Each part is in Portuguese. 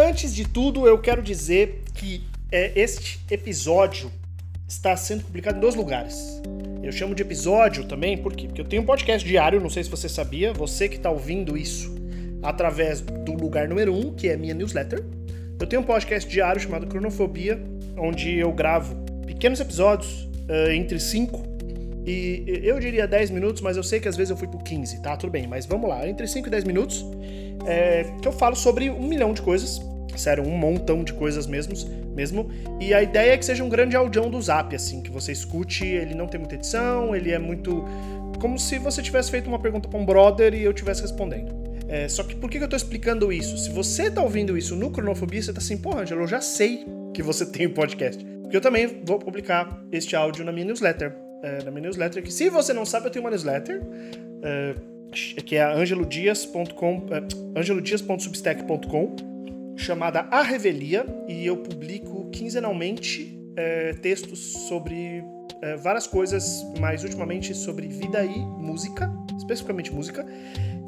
Antes de tudo, eu quero dizer que é, este episódio está sendo publicado em dois lugares. Eu chamo de episódio também, por quê? Porque eu tenho um podcast diário, não sei se você sabia, você que está ouvindo isso através do lugar número um, que é minha newsletter. Eu tenho um podcast diário chamado Cronofobia, onde eu gravo pequenos episódios, uh, entre 5 e eu diria 10 minutos, mas eu sei que às vezes eu fui por 15, tá? Tudo bem, mas vamos lá, entre 5 e 10 minutos, é, que eu falo sobre um milhão de coisas, sério, um montão de coisas mesmo, mesmo. E a ideia é que seja um grande audião do Zap, assim, que você escute, ele não tem muita edição, ele é muito. Como se você tivesse feito uma pergunta para um brother e eu estivesse respondendo. É, só que por que eu tô explicando isso? Se você tá ouvindo isso no Cronofobia, você tá assim, pô, Angelo, eu já sei que você tem um podcast. Porque eu também vou publicar este áudio na minha newsletter. É, na minha newsletter, que se você não sabe, eu tenho uma newsletter. É, que é angelodias.com, é, angelodias.substack.com chamada A Revelia e eu publico quinzenalmente é, textos sobre é, várias coisas, mas ultimamente sobre vida e música, especificamente música.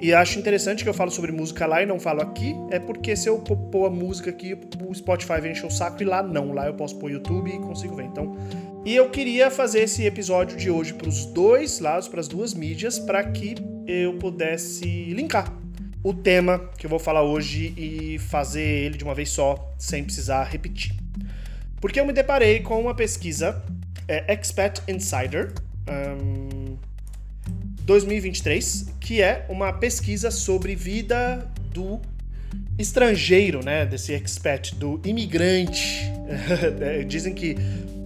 E acho interessante que eu falo sobre música lá e não falo aqui, é porque se eu pôr a música aqui, o Spotify vem encher o saco e lá não, lá eu posso pôr YouTube e consigo ver. Então, e eu queria fazer esse episódio de hoje para os dois lados, para as duas mídias, para que eu pudesse linkar o tema que eu vou falar hoje e fazer ele de uma vez só, sem precisar repetir. Porque eu me deparei com uma pesquisa é, Expat Insider um, 2023, que é uma pesquisa sobre vida do estrangeiro, né? Desse expat, do imigrante. Dizem que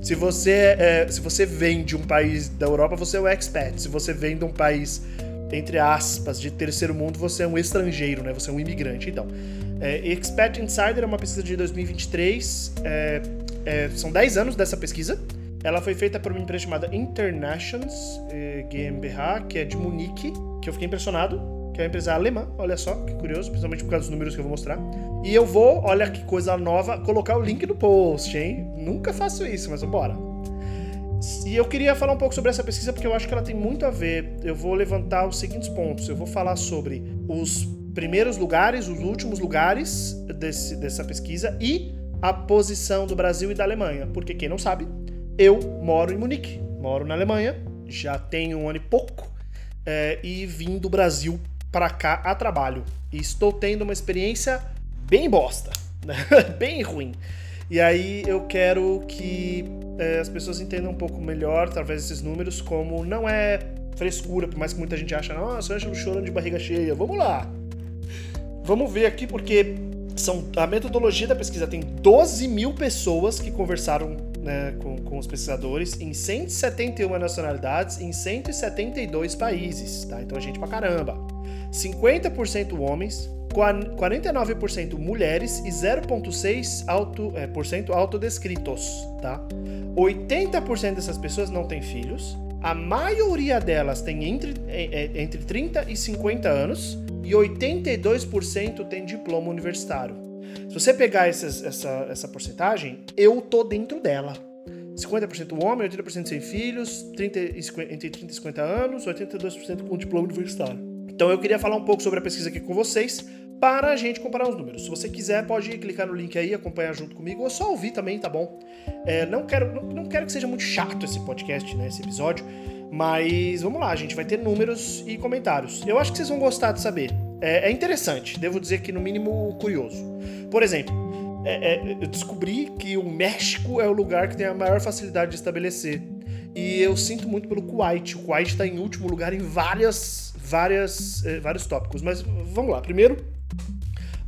se você, é, se você vem de um país da Europa, você é um expat. Se você vem de um país entre aspas, de terceiro mundo, você é um estrangeiro, né? Você é um imigrante. Então, é, Expat Insider é uma pesquisa de 2023. É, é, são 10 anos dessa pesquisa. Ela foi feita por uma empresa chamada Internations é, GmbH, que é de Munique, que eu fiquei impressionado, que é uma empresa alemã, olha só, que curioso, principalmente por causa dos números que eu vou mostrar. E eu vou, olha que coisa nova, colocar o link no post, hein? Nunca faço isso, mas vambora. E eu queria falar um pouco sobre essa pesquisa porque eu acho que ela tem muito a ver. Eu vou levantar os seguintes pontos. Eu vou falar sobre os primeiros lugares, os últimos lugares desse, dessa pesquisa e a posição do Brasil e da Alemanha. Porque quem não sabe, eu moro em Munique, moro na Alemanha, já tenho um ano e pouco é, e vim do Brasil para cá a trabalho. E estou tendo uma experiência bem bosta, bem ruim. E aí eu quero que as pessoas entendam um pouco melhor, através desses números, como não é frescura, por mais que muita gente ache, nossa, Ângelo chorando de barriga cheia. Vamos lá. Vamos ver aqui, porque são, a metodologia da pesquisa tem 12 mil pessoas que conversaram né, com, com os pesquisadores em 171 nacionalidades em 172 países, tá? Então a gente pra caramba. 50% homens, 49% mulheres e 0,6% auto, é, autodescritos, tá? 80% dessas pessoas não têm filhos, a maioria delas tem entre, é, é, entre 30 e 50 anos e 82% tem diploma universitário. Se você pegar essas, essa, essa porcentagem, eu tô dentro dela. 50% homem, 80% sem filhos, 30 entre 30 e 50 anos, 82% com diploma universitário. Então eu queria falar um pouco sobre a pesquisa aqui com vocês, para a gente comparar os números. Se você quiser, pode clicar no link aí, acompanhar junto comigo, ou só ouvir também, tá bom? É, não, quero, não, não, quero que seja muito chato esse podcast, né, esse episódio, mas vamos lá, a gente vai ter números e comentários. Eu acho que vocês vão gostar de saber. É, é interessante, devo dizer que no mínimo curioso. Por exemplo, é, é, eu descobri que o México é o lugar que tem a maior facilidade de estabelecer. E eu sinto muito pelo Kuwait. O Kuwait está em último lugar em várias, várias, é, vários tópicos. Mas vamos lá. Primeiro,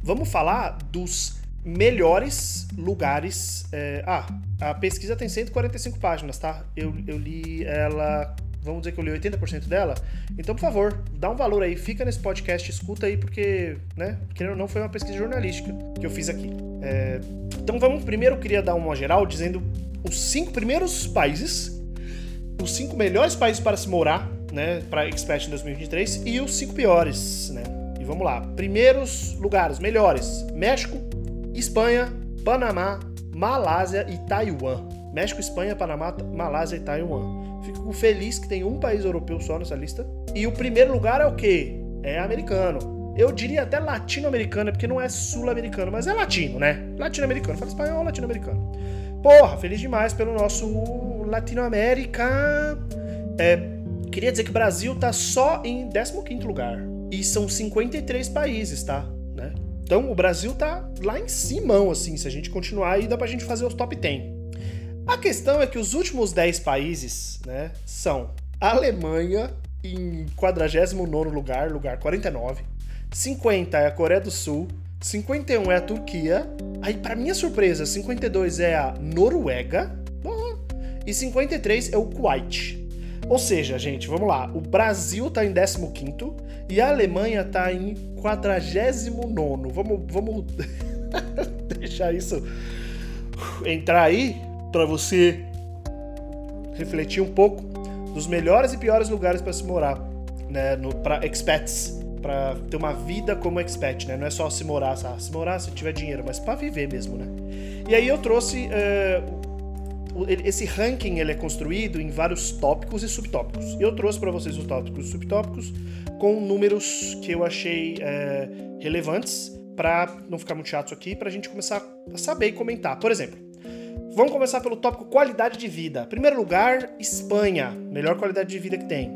Vamos falar dos melhores lugares. É... Ah, a pesquisa tem 145 páginas, tá? Eu, eu li ela. Vamos dizer que eu li 80% dela. Então, por favor, dá um valor aí, fica nesse podcast, escuta aí, porque, né? Querendo ou não, foi uma pesquisa jornalística que eu fiz aqui. É... Então, vamos primeiro, eu queria dar uma geral dizendo os cinco primeiros países, os cinco melhores países para se morar, né? Para Expert em 2023 e os cinco piores, né? Vamos lá. Primeiros lugares, melhores: México, Espanha, Panamá, Malásia e Taiwan. México, Espanha, Panamá, Malásia e Taiwan. Fico feliz que tem um país europeu só nessa lista. E o primeiro lugar é o quê? É americano. eu diria até latino-americana, porque não é sul-americano, mas é latino, né? Latino-americano, fala espanhol, latino-americano. Porra, feliz demais pelo nosso Latinoamérica. É, queria dizer que o Brasil tá só em 15 lugar. E são 53 países, tá? Né? Então o Brasil tá lá em cima, assim. Se a gente continuar aí, dá pra gente fazer os top 10. A questão é que os últimos 10 países, né, são Alemanha em 49 lugar, lugar 49. 50 é a Coreia do Sul, 51 é a Turquia, aí para minha surpresa, 52 é a Noruega e 53 é o Kuwait. Ou seja, gente, vamos lá, o Brasil tá em 15 e a Alemanha tá em 49. Vamos, vamos deixar isso entrar aí para você refletir um pouco dos melhores e piores lugares para se morar, né, para expats para ter uma vida como expat, né? Não é só se morar, se morar se tiver dinheiro, mas para viver mesmo, né? E aí eu trouxe uh, esse ranking ele é construído em vários tópicos e subtópicos. Eu trouxe para vocês os tópicos e subtópicos com números que eu achei uh, relevantes para não ficar muito chato isso aqui, para a gente começar a saber e comentar. Por exemplo, vamos começar pelo tópico qualidade de vida. Primeiro lugar, Espanha, melhor qualidade de vida que tem.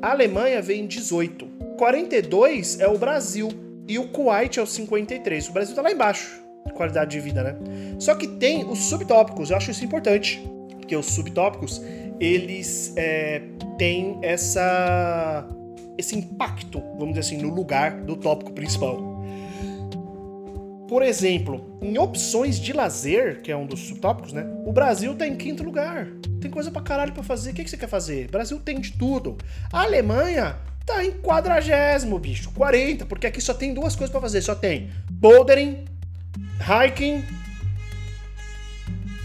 A Alemanha vem em 18. 42 é o Brasil e o Kuwait é o 53. O Brasil tá lá embaixo, qualidade de vida, né? Só que tem os subtópicos, eu acho isso importante, porque os subtópicos eles é, têm essa esse impacto, vamos dizer assim, no lugar do tópico principal. Por exemplo, em opções de lazer, que é um dos subtópicos, né? O Brasil tá em quinto lugar. Tem coisa pra caralho pra fazer. O que, que você quer fazer? O Brasil tem de tudo. A Alemanha tá em quadragésimo, bicho. 40, porque aqui só tem duas coisas para fazer. Só tem bouldering, hiking,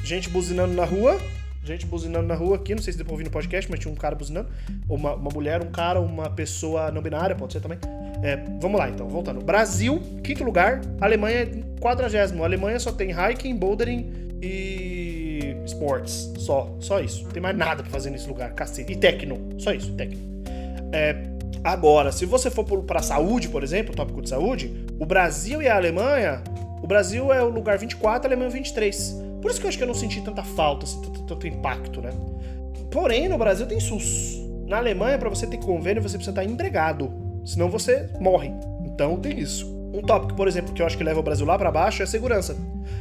gente buzinando na rua. Gente buzinando na rua aqui, não sei se deu pra ouvir no podcast, mas tinha um cara buzinando. Uma, uma mulher, um cara, uma pessoa não binária, pode ser também. É, vamos lá então, voltando. Brasil, quinto lugar. Alemanha, quadragésimo. Alemanha só tem hiking, bouldering e sports. Só, só isso. Não tem mais nada pra fazer nesse lugar, cacete. E tecno, só isso, tecno. É, Agora, se você for para saúde, por exemplo, tópico de saúde, o Brasil e a Alemanha, Brasil é o lugar 24, a Alemanha 23. Por isso que eu acho que eu não senti tanta falta, assim, tanto, impacto, né? Porém, no Brasil tem SUS. Na Alemanha, para você ter convênio, você precisa estar empregado, senão você morre. Então tem isso. Um tópico, por exemplo, que eu acho que leva o Brasil lá para baixo é a segurança.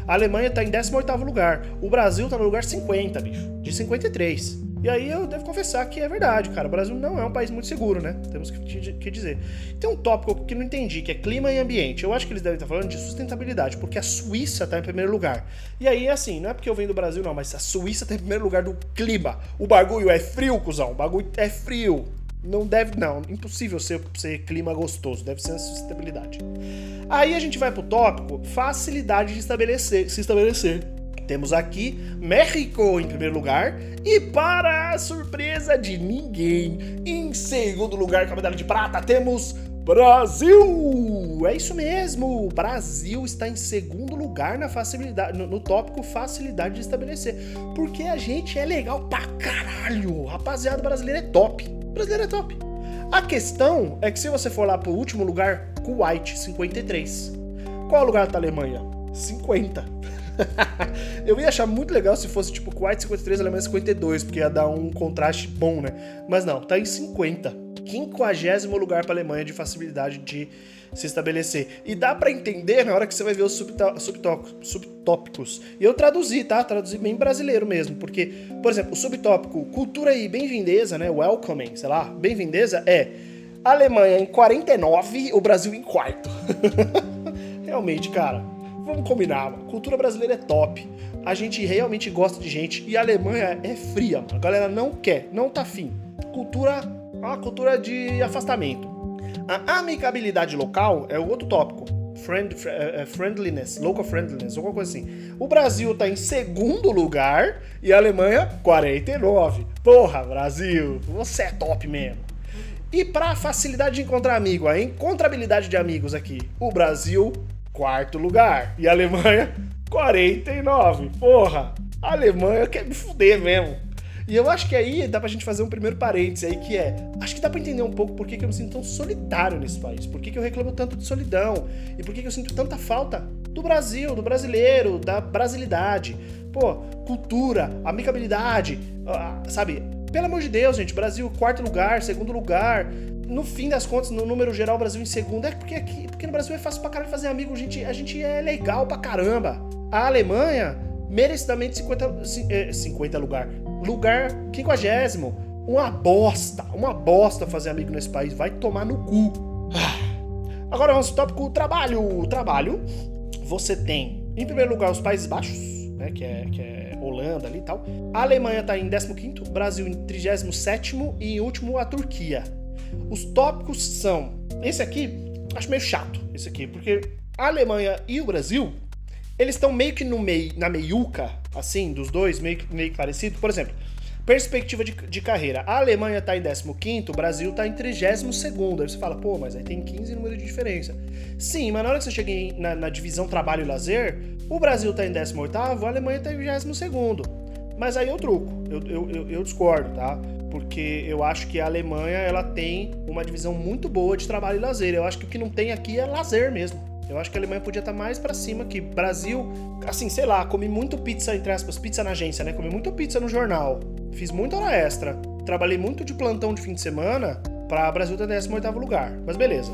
A Alemanha está em 18º lugar. O Brasil está no lugar 50, bicho, de 53. E aí eu devo confessar que é verdade, cara. O Brasil não é um país muito seguro, né? Temos que, dizer. Tem um tópico que não entendi, que é clima e ambiente. Eu acho que eles devem estar falando de sustentabilidade, porque a Suíça está em primeiro lugar. E aí, assim, não é porque eu venho do Brasil, não, mas a Suíça está em primeiro lugar do clima. O bagulho é frio, cuzão. O bagulho é frio. Não deve, não, impossível ser, ser clima gostoso, deve ser a sustentabilidade. Aí a gente vai pro tópico facilidade de estabelecer, se estabelecer. Temos aqui México em primeiro lugar e para a surpresa de ninguém, em segundo lugar com a medalha de prata temos Brasil! É isso mesmo! O Brasil está em segundo lugar na facilidade, no, no, tópico facilidade de estabelecer. Porque a gente é legal pra caralho! Rapaziada, brasileiro é top! brasileiro é top! A questão é que se você for lá pro último lugar, Kuwait, 53. Qual é o lugar da Alemanha? 50. eu ia achar muito legal se fosse tipo Kuwait 53 Alemanha 52, porque ia dar um contraste bom, né? Mas não, tá em 50. 50 lugar para Alemanha de facilidade de se estabelecer. E dá para entender na hora que você vai ver os subtópicos. E eu traduzi, tá? Traduzi bem brasileiro mesmo, porque, por exemplo, o subtópico cultura e bem-vindeza, né? Welcoming, sei lá, bem-vindeza é Alemanha em 49, o Brasil em quarto. Realmente, cara vamos combinar, a cultura brasileira é top. A gente realmente gosta de gente e a Alemanha é fria, mano. A galera não quer, não tá afim. Cultura, uma cultura de afastamento. A amigabilidade local é o outro tópico. Friend, uh, friendliness, local friendliness, alguma coisa assim. O Brasil tá em segundo lugar e a Alemanha 49. Porra, Brasil, você é top mesmo. E para facilidade de encontrar amigo, a encontrabilidade de amigos aqui, o Brasil quarto lugar. E a Alemanha, 49. Porra, a Alemanha quer me fuder mesmo. E eu acho que aí dá pra gente fazer um primeiro parênteses aí, que é, acho que dá pra entender um pouco por que, que eu me sinto tão solitário nesse país, por que, que eu reclamo tanto de solidão, e por que, que eu sinto tanta falta do Brasil, do brasileiro, da brasilidade. Pô, cultura, amigabilidade, ah, sabe? Pelo amor de Deus, gente, Brasil, quarto lugar, segundo lugar. No fim das contas, no número geral, o Brasil em segundo. É porque aqui, porque no Brasil é fácil pra caralho fazer amigo, a gente, a gente é legal pra caramba. A Alemanha, merecidamente 50, 50 é, lugar. Lugar 50. Uma bosta, uma bosta fazer amigo nesse país. Vai tomar no cu. Ah. Agora vamos pro tópico trabalho. Trabalho. Você tem, em primeiro lugar, os Países Baixos, né, que, é, que é Holanda ali e tal. A Alemanha tá em 15º, Brasil em 37º e em último a Turquia. Os tópicos são... Esse aqui, acho meio chato, esse aqui, porque a Alemanha e o Brasil eles estão meio que no meio, na meiuca, assim, dos dois, meio, meio parecido. Por exemplo, perspectiva de, de carreira. A Alemanha está em 15, o Brasil está em 32. Aí você fala, pô, mas aí tem 15 números de diferença. Sim, mas na hora que você chega em, na, na, divisão trabalho e lazer, o Brasil está em 18, a Alemanha está em 22. Mas aí eu truco, eu, eu, eu, eu discordo, tá? Porque eu acho que a Alemanha ela tem uma divisão muito boa de trabalho e lazer. Eu acho que o que não tem aqui é lazer mesmo. Eu acho que a Alemanha podia estar mais para cima que Brasil, assim, sei lá, comi muito pizza entre aspas, pizza na agência, né? Comi muito pizza no jornal. Fiz muita hora extra. Trabalhei muito de plantão de fim de semana para Brasil ter 18 lugar. Mas beleza.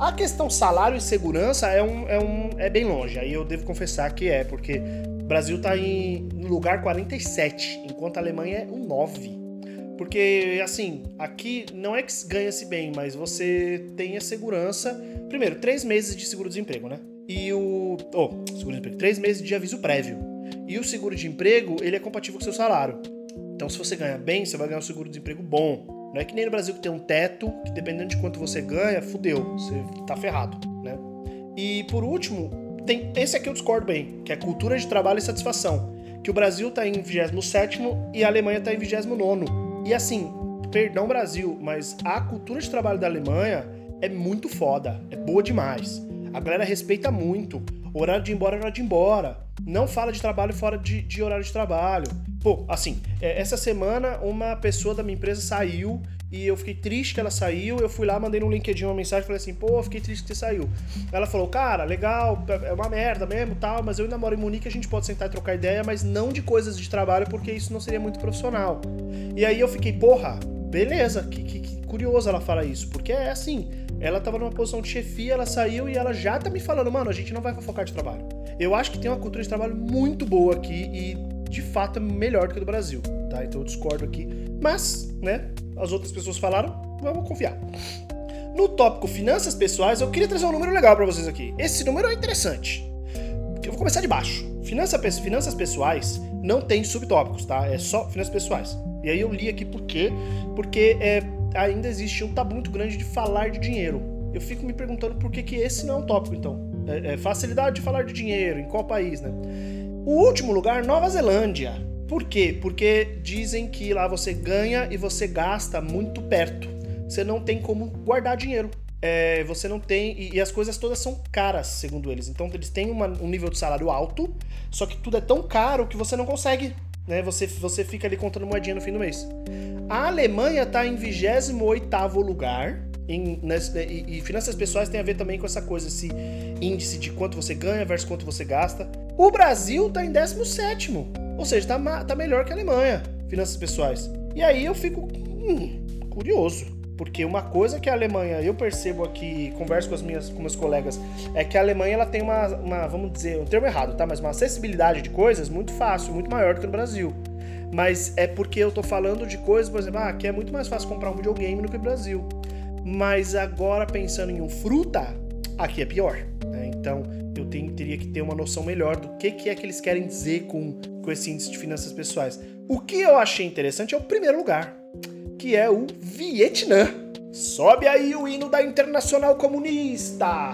A questão salário e segurança é, um, é, um, é bem longe. Aí eu devo confessar que é, porque Brasil tá em lugar 47, enquanto a Alemanha é um 9. Porque, assim, aqui não é que ganha-se bem, mas você tem a segurança. Primeiro, três meses de seguro-desemprego, né? E o. Oh, seguro-desemprego. Três meses de aviso prévio. E o seguro de emprego, ele é compatível com o seu salário. Então, se você ganha bem, você vai ganhar um seguro-desemprego bom. Não é que nem no Brasil que tem um teto, que dependendo de quanto você ganha, fudeu. Você tá ferrado, né? E por último, tem esse aqui eu discordo bem, que é cultura de trabalho e satisfação. Que o Brasil tá em 27 e a Alemanha tá em 29. E assim, perdão Brasil, mas a cultura de trabalho da Alemanha é muito foda, é boa demais. A galera respeita muito. Horário de ir embora é hora de ir embora. Não fala de trabalho fora de, de horário de trabalho. Pô, assim, é, essa semana uma pessoa da minha empresa saiu e eu fiquei triste que ela saiu. Eu fui lá, mandei no LinkedIn uma mensagem, falei assim, pô, fiquei triste que você saiu. Ela falou, cara, legal, é uma merda mesmo, tal, mas eu ainda moro em Munique, a gente pode sentar e trocar ideia, mas não de coisas de trabalho, porque isso não seria muito profissional. E aí eu fiquei, porra, beleza, que, que, que curioso ela fala isso, porque é assim, ela tava numa posição de chefia, ela saiu e ela já tá me falando, mano, a gente não vai focar de trabalho. Eu acho que tem uma cultura de trabalho muito boa aqui e de fato é melhor do que a do Brasil, tá? Então eu discordo aqui. Mas, né, as outras pessoas falaram, vamos confiar. No tópico finanças pessoais, eu queria trazer um número legal para vocês aqui. Esse número é interessante. Eu vou começar de baixo. Finança, finanças pessoais não tem subtópicos, tá? É só finanças pessoais. E aí eu li aqui por quê? Porque é, ainda existe um tabu muito grande de falar de dinheiro. Eu fico me perguntando por que, que esse não é um tópico, então. É, é facilidade de falar de dinheiro, em qual país, né? O último lugar, Nova Zelândia. Por quê? Porque dizem que lá você ganha e você gasta muito perto. Você não tem como guardar dinheiro. É, você não tem. E, e, as coisas todas são caras, segundo eles. Então eles têm uma, um nível de salário alto, só que tudo é tão caro que você não consegue. Né? Você, você fica ali contando moedinha no fim do mês. A Alemanha está em 28 lugar. Em, nesse, e, e finanças pessoais tem a ver também com essa coisa, esse índice de quanto você ganha versus quanto você gasta. O Brasil está em 17. Ou seja, está tá melhor que a Alemanha, finanças pessoais. E aí eu fico hum, curioso. Porque uma coisa que a Alemanha, eu percebo aqui, converso com, as minhas, com meus colegas, é que a Alemanha ela tem uma, uma, vamos dizer, um termo errado, tá? Mas uma acessibilidade de coisas muito fácil, muito maior do que no Brasil. Mas é porque eu tô falando de coisas, por exemplo, ah, aqui é muito mais fácil comprar um videogame do que no Brasil. Mas agora pensando em um fruta, aqui é pior. Né? Então eu tenho, teria que ter uma noção melhor do que, que é que eles querem dizer com, com esse índice de finanças pessoais. O que eu achei interessante é o primeiro lugar que é o Vietnã. Sobe aí o hino da Internacional Comunista!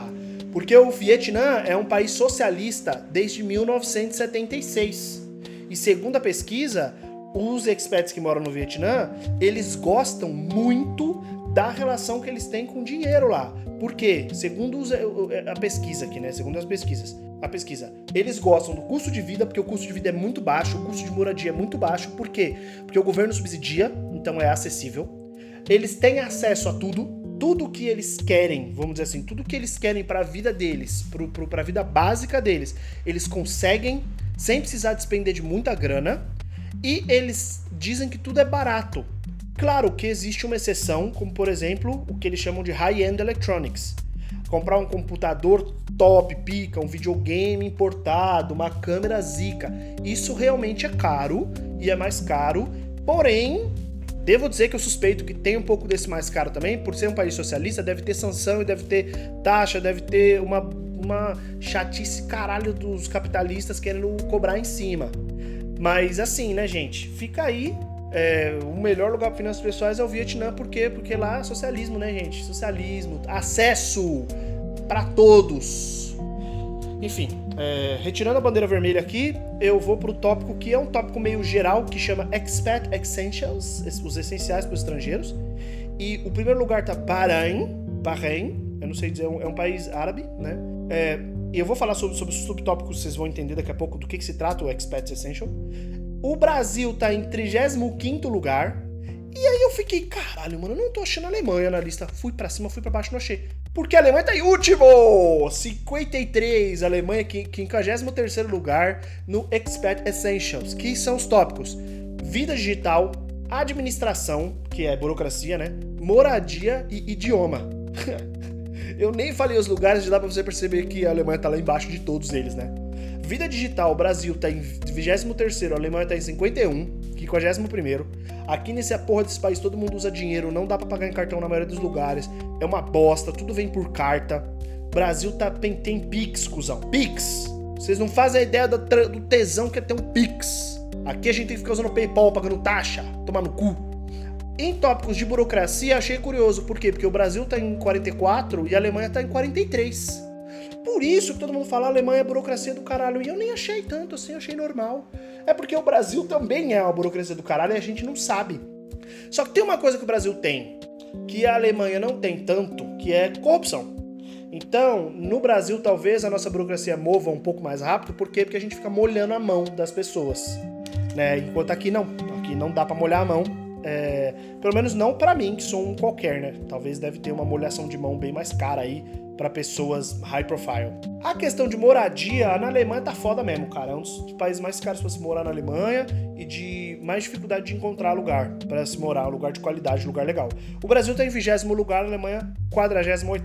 Porque o Vietnã é um país socialista desde 1976. E segundo a pesquisa, os expats que moram no Vietnã, eles gostam muito da relação que eles têm com o dinheiro lá. Por quê? Segundo os, a pesquisa aqui, né? Segundo as pesquisas. A pesquisa. Eles gostam do custo de vida, porque o custo de vida é muito baixo, o custo de moradia é muito baixo. Por quê? Porque o governo subsidia, então é acessível. Eles têm acesso a tudo, tudo que eles querem, vamos dizer assim, tudo que eles querem para a vida deles, para a vida básica deles, eles conseguem sem precisar despender de muita grana e eles dizem que tudo é barato. Claro que existe uma exceção, como por exemplo o que eles chamam de high-end electronics. Comprar um computador top, pica, um videogame importado, uma câmera zica. Isso realmente é caro e é mais caro, porém Devo dizer que eu suspeito que tem um pouco desse mais caro também, por ser um país socialista, deve ter sanção e deve ter taxa, deve ter uma, uma chatice caralho dos capitalistas querendo cobrar em cima. Mas assim, né, gente? Fica aí. É, o melhor lugar para finanças pessoais é o Vietnã, por quê? Porque lá é socialismo, né, gente? Socialismo, acesso para todos. Enfim, é, retirando a bandeira vermelha aqui, eu vou para o tópico que é um tópico meio geral que chama Expat Essentials, os essenciais para os estrangeiros. E o primeiro lugar tá Bahrein, Bahrein, eu não sei dizer, é um, é um país árabe, né? É, e eu vou falar sobre, sobre os subtópicos, vocês vão entender daqui a pouco do que, que se trata o Expat Essential. O Brasil tá em 35 lugar. E aí eu fiquei, caralho, mano, eu não tô achando a Alemanha na lista. Fui para cima, fui para baixo, não achei. Porque a Alemanha tá em último! 53, a Alemanha em 53 lugar no Expert Essentials, que são os tópicos: vida digital, administração, que é burocracia, né? Moradia e idioma. Eu nem falei os lugares, já dá pra você perceber que a Alemanha tá lá embaixo de todos eles, né? Vida digital, o Brasil tá em 23, a Alemanha tá em 51, 51. Aqui nessa porra desse país todo mundo usa dinheiro, não dá para pagar em cartão na maioria dos lugares. É uma bosta, tudo vem por carta. Brasil tá, tem, tem Pix, cuzão. Pix! Vocês não fazem a ideia do, do tesão que é ter um Pix. Aqui a gente tem que ficar usando PayPal, pagando taxa, tomar no cu. Em tópicos de burocracia, achei curioso. Por quê? Porque o Brasil tá em 44 e a Alemanha tá em 43. Por isso que todo mundo fala Alemanha é burocracia do caralho. E eu nem achei tanto assim, achei normal. É porque o Brasil também é uma burocracia do caralho e a gente não sabe. Só que tem uma coisa que o Brasil tem, que a Alemanha não tem tanto, que é corrupção. Então, no Brasil, talvez a nossa burocracia mova um pouco mais rápido, por quê? Porque a gente fica molhando a mão das pessoas. Né? Enquanto aqui não. Aqui não dá para molhar a mão. É... pelo menos não para mim, que sou um qualquer, né? Talvez deve ter uma molhação de mão bem mais cara aí para pessoas high profile. A questão de moradia, na Alemanha tá foda mesmo, cara. É um dos países mais caros para se morar na Alemanha e de mais dificuldade de encontrar lugar para se morar, lugar de qualidade, lugar legal. O Brasil tá em 20 lugar, a Alemanha 48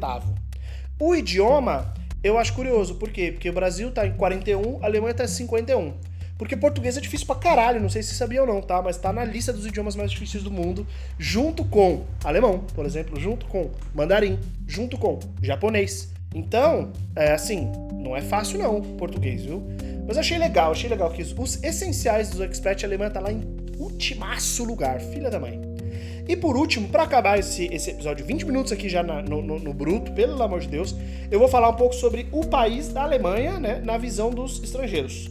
O idioma, eu acho curioso, por quê? Porque o Brasil tá em 41, a Alemanha tá em 51. Porque português é difícil pra caralho, não sei se sabia ou não, tá? Mas tá na lista dos idiomas mais difíceis do mundo, junto com alemão, por exemplo, junto com mandarim, junto com japonês. Então, é assim, não é fácil não, português, viu? Mas achei legal, achei legal que os essenciais do Expert Alemanha tá lá em ultimaço lugar, filha da mãe. E por último, para acabar esse, esse episódio, 20 minutos aqui já na, no, no, no, bruto, pelo amor de Deus, eu vou falar um pouco sobre o país da Alemanha, né, na visão dos estrangeiros.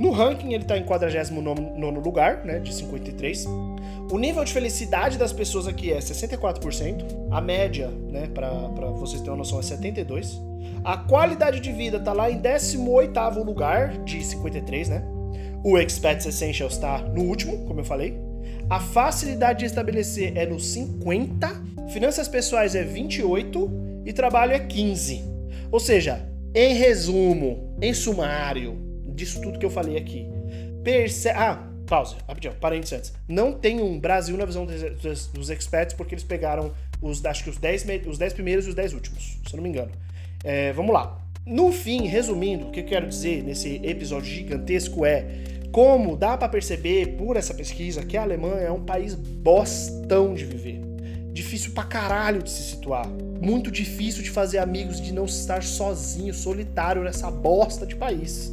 No ranking, ele está em 49 lugar, né, de 53. O nível de felicidade das pessoas aqui é 64%. A média, né, para vocês terem uma noção, é 72%. A qualidade de vida está lá em 18º lugar, de 53, né? O Expats Essentials está no último, como eu falei. A facilidade de estabelecer é no 50. Finanças pessoais é 28 e trabalho é 15. Ou seja, em resumo, em sumário, disso tudo que eu falei aqui. Perce ah, pausa, rapidinho, parênteses antes. Não tem um Brasil na visão dos, dos, dos experts, porque eles pegaram os, acho que os 10, os 10 primeiros e os 10 últimos, se eu não me engano. É, vamos lá. No fim, resumindo, o que eu quero dizer nesse episódio gigantesco é como dá para perceber por essa pesquisa que a Alemanha é um país bostão de viver. Difícil pra caralho de se situar. Muito difícil de fazer amigos, de não estar sozinho, solitário nessa bosta de país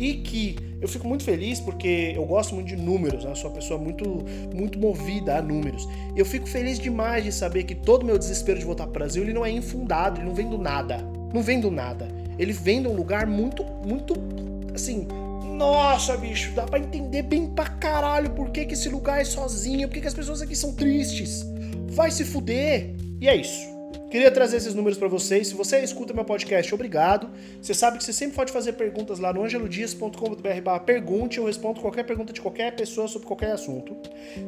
e que eu fico muito feliz porque eu gosto muito de números, né? sou uma pessoa muito, muito movida a números. Eu fico feliz demais de saber que todo meu desespero de voltar para o Brasil ele não é infundado, ele não vem do nada. Não vem do nada. Ele vem de um lugar muito, muito, assim, nossa, bicho, dá para entender bem pra caralho por que, que esse lugar é sozinho, por que, que as pessoas aqui são tristes. Vai se fuder. E é isso. Queria trazer esses números para vocês. Se você escuta meu podcast, obrigado. Você sabe que você sempre pode fazer perguntas lá no angelodias.com.br pergunte, eu respondo qualquer pergunta de qualquer pessoa sobre qualquer assunto.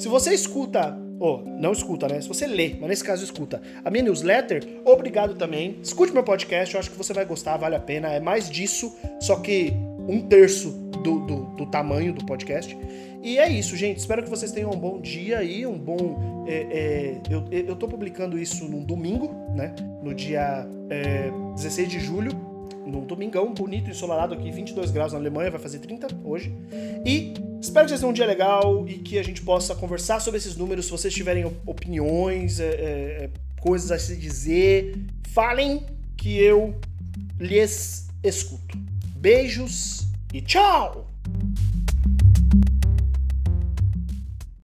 Se você escuta, ou oh, não escuta, né? Se você lê, mas nesse caso escuta, a minha newsletter, obrigado também. Escute meu podcast, eu acho que você vai gostar, vale a pena. É mais disso, só que um terço do, do, do tamanho do podcast. E é isso, gente. Espero que vocês tenham um bom dia aí, um bom. É, é, eu, eu tô publicando isso num domingo, né? No dia é, 16 de julho. Num domingão bonito, ensolarado aqui, 22 graus na Alemanha, vai fazer 30 hoje. E espero que vocês tenham um dia legal e que a gente possa conversar sobre esses números. Se vocês tiverem opiniões, é, é, coisas a se dizer, falem que eu lhes escuto. Beijos e tchau!